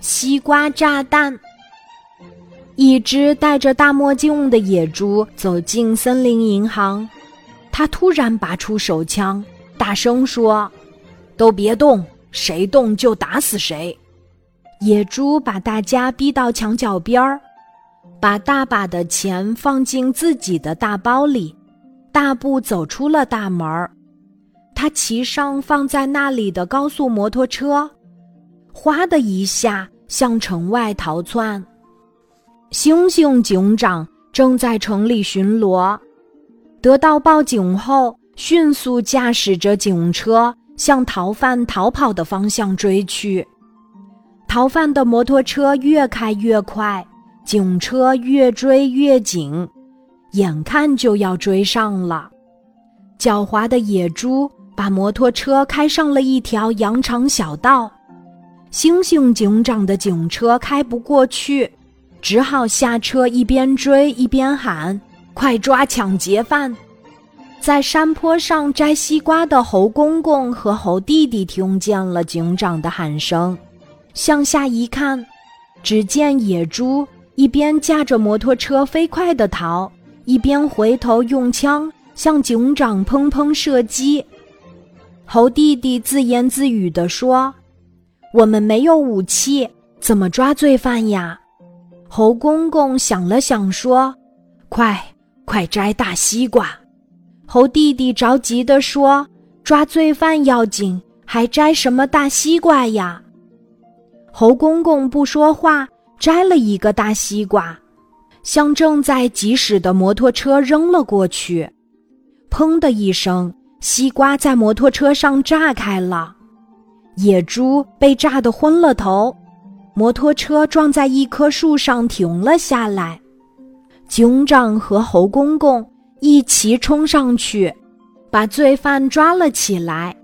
西瓜炸弹。一只戴着大墨镜的野猪走进森林银行，他突然拔出手枪，大声说：“都别动，谁动就打死谁！”野猪把大家逼到墙角边儿，把大把的钱放进自己的大包里，大步走出了大门儿。他骑上放在那里的高速摩托车，哗的一下向城外逃窜。星星警长正在城里巡逻，得到报警后，迅速驾驶着警车向逃犯逃跑的方向追去。逃犯的摩托车越开越快，警车越追越紧，眼看就要追上了。狡猾的野猪。把摩托车开上了一条羊肠小道，星星警长的警车开不过去，只好下车一边追一边喊：“快抓抢劫犯！”在山坡上摘西瓜的猴公公和猴弟弟听见了警长的喊声，向下一看，只见野猪一边驾着摩托车飞快地逃，一边回头用枪向警长砰砰射击。猴弟弟自言自语地说：“我们没有武器，怎么抓罪犯呀？”猴公公想了想说：“快，快摘大西瓜！”猴弟弟着急地说：“抓罪犯要紧，还摘什么大西瓜呀？”猴公公不说话，摘了一个大西瓜，向正在疾驶的摩托车扔了过去，砰的一声。西瓜在摩托车上炸开了，野猪被炸得昏了头，摩托车撞在一棵树上停了下来。警长和猴公公一齐冲上去，把罪犯抓了起来。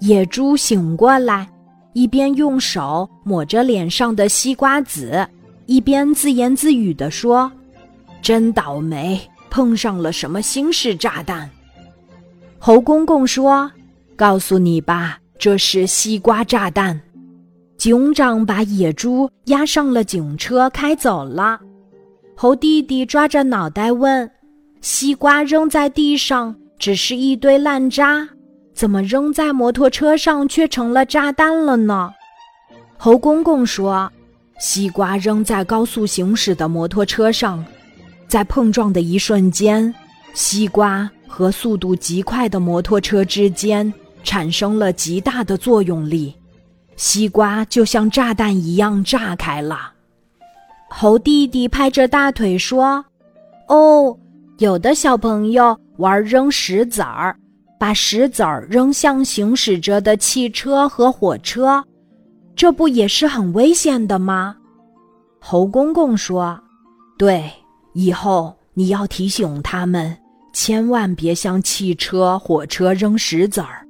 野猪醒过来，一边用手抹着脸上的西瓜籽，一边自言自语地说：“真倒霉，碰上了什么新式炸弹。”猴公公说：“告诉你吧，这是西瓜炸弹。”警长把野猪押上了警车，开走了。猴弟弟抓着脑袋问：“西瓜扔在地上只是一堆烂渣，怎么扔在摩托车上却成了炸弹了呢？”猴公公说：“西瓜扔在高速行驶的摩托车上，在碰撞的一瞬间，西瓜。”和速度极快的摩托车之间产生了极大的作用力，西瓜就像炸弹一样炸开了。猴弟弟拍着大腿说：“哦，有的小朋友玩扔石子儿，把石子儿扔向行驶着的汽车和火车，这不也是很危险的吗？”猴公公说：“对，以后你要提醒他们。”千万别向汽车、火车扔石子儿。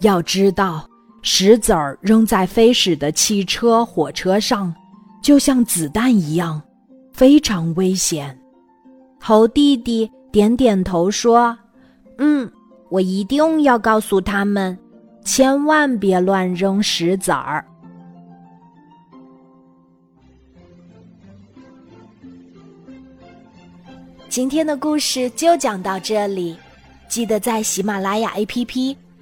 要知道，石子儿扔在飞驶的汽车、火车上，就像子弹一样，非常危险。猴弟弟点点头说：“嗯，我一定要告诉他们，千万别乱扔石子儿。”今天的故事就讲到这里，记得在喜马拉雅 APP